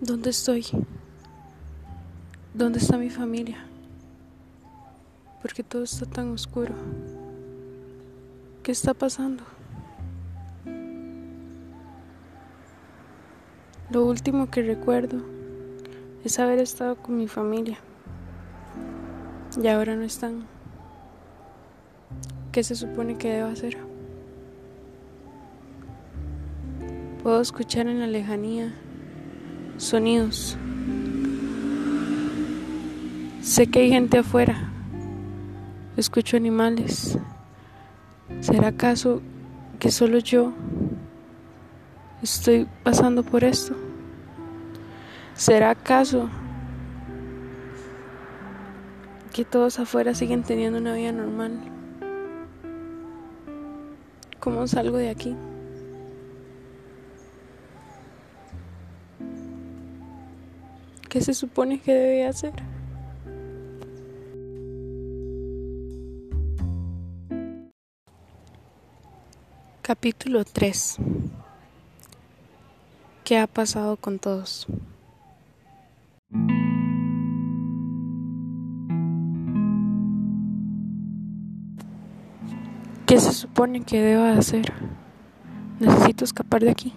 ¿Dónde estoy? ¿Dónde está mi familia? Porque todo está tan oscuro. ¿Qué está pasando? Lo último que recuerdo es haber estado con mi familia. Y ahora no están. ¿Qué se supone que debo hacer? Puedo escuchar en la lejanía sonidos. Sé que hay gente afuera. Escucho animales. ¿Será acaso que solo yo estoy pasando por esto? ¿Será acaso que todos afuera siguen teniendo una vida normal? ¿Cómo salgo de aquí? ¿Qué se supone que debe hacer? Capítulo 3 ¿Qué ha pasado con todos? ¿Qué se supone que debo hacer? Necesito escapar de aquí.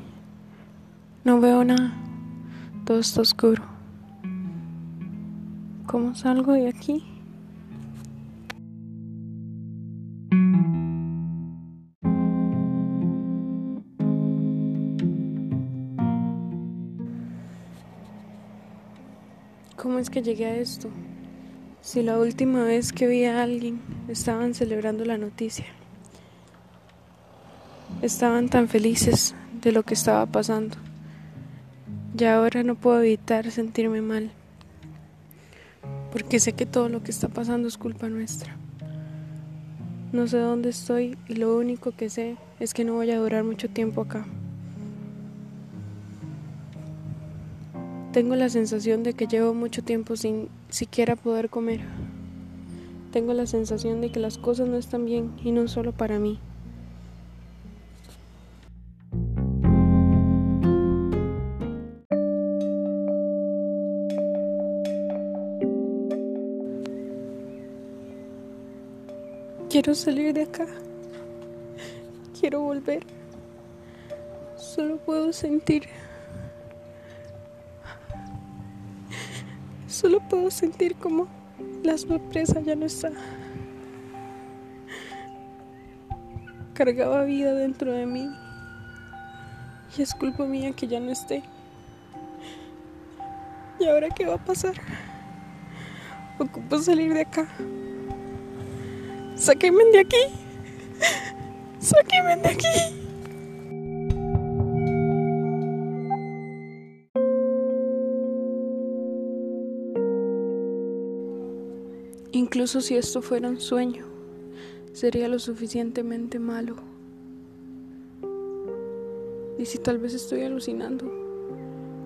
No veo nada. Todo está oscuro. ¿Cómo salgo de aquí? ¿Cómo es que llegué a esto? Si la última vez que vi a alguien estaban celebrando la noticia. Estaban tan felices de lo que estaba pasando. Y ahora no puedo evitar sentirme mal porque sé que todo lo que está pasando es culpa nuestra. No sé dónde estoy y lo único que sé es que no voy a durar mucho tiempo acá. Tengo la sensación de que llevo mucho tiempo sin siquiera poder comer. Tengo la sensación de que las cosas no están bien y no solo para mí. Quiero salir de acá. Quiero volver. Solo puedo sentir. Solo puedo sentir como la sorpresa ya no está. Cargaba vida dentro de mí. Y es culpa mía que ya no esté. ¿Y ahora qué va a pasar? Ocupo salir de acá. Sáquenme de aquí. Sáquenme de aquí. Incluso si esto fuera un sueño, sería lo suficientemente malo. Y si tal vez estoy alucinando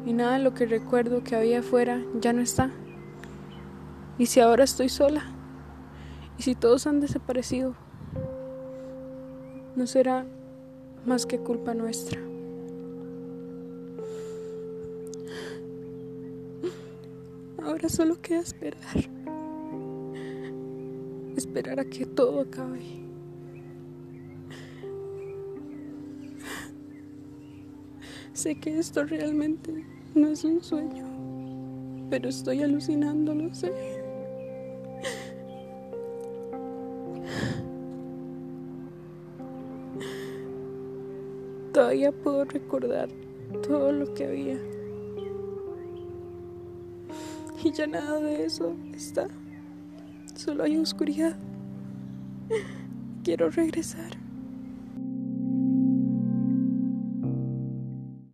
y nada de lo que recuerdo que había afuera ya no está. Y si ahora estoy sola. Y si todos han desaparecido, no será más que culpa nuestra. Ahora solo queda esperar. Esperar a que todo acabe. Sé que esto realmente no es un sueño, pero estoy alucinando, lo sé. Todavía puedo recordar todo lo que había. Y ya nada de eso está. Solo hay oscuridad. Quiero regresar.